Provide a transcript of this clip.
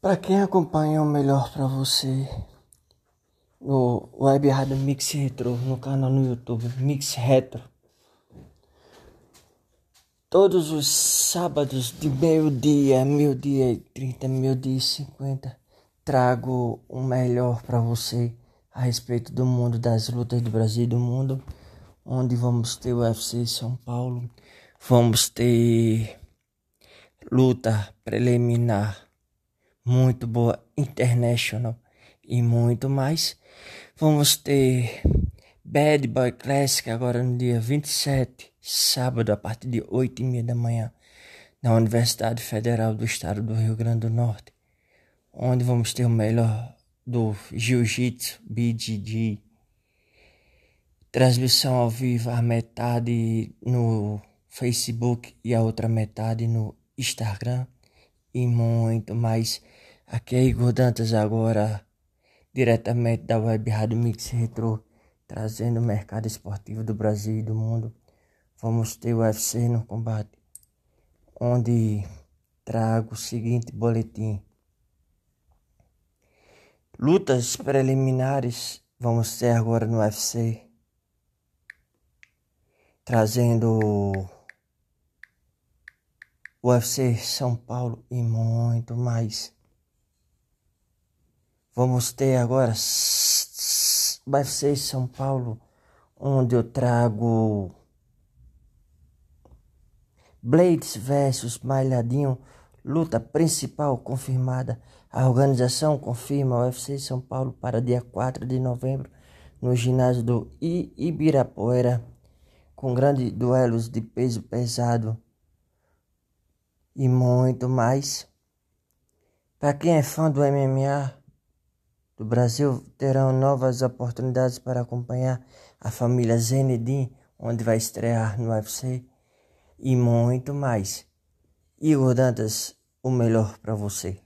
Para quem acompanha o melhor para você no Web Rádio Mix Retro, no canal no YouTube Mix Retro. Todos os sábados de meio-dia, meio-dia e trinta, meio-dia e cinquenta, trago o melhor para você a respeito do mundo das lutas do Brasil e do mundo, onde vamos ter o UFC São Paulo, vamos ter luta preliminar muito boa International e muito mais. Vamos ter Bad Boy Classic agora no dia 27, sábado, a partir de 8 e meia da manhã, na Universidade Federal do Estado do Rio Grande do Norte, onde vamos ter o melhor do Jiu-Jitsu, BJJ, transmissão ao vivo, a metade no Facebook e a outra metade no Instagram e muito mais. Aqui é Igor Dantas agora, diretamente da Web Rádio Mix Retro, trazendo o mercado esportivo do Brasil e do mundo. Vamos ter o UFC no combate, onde trago o seguinte boletim. Lutas preliminares vamos ter agora no UFC, trazendo UFC São Paulo e muito mais. Vamos ter agora UFC São Paulo, onde eu trago Blades versus Malhadinho, luta principal confirmada. A organização confirma o UFC São Paulo para dia 4 de novembro no ginásio do Ibirapuera, com grandes duelos de peso pesado e muito mais. Para quem é fã do MMA do Brasil, terão novas oportunidades para acompanhar a família Zenedin, onde vai estrear no UFC e muito mais. Igor Dantas, o melhor para você.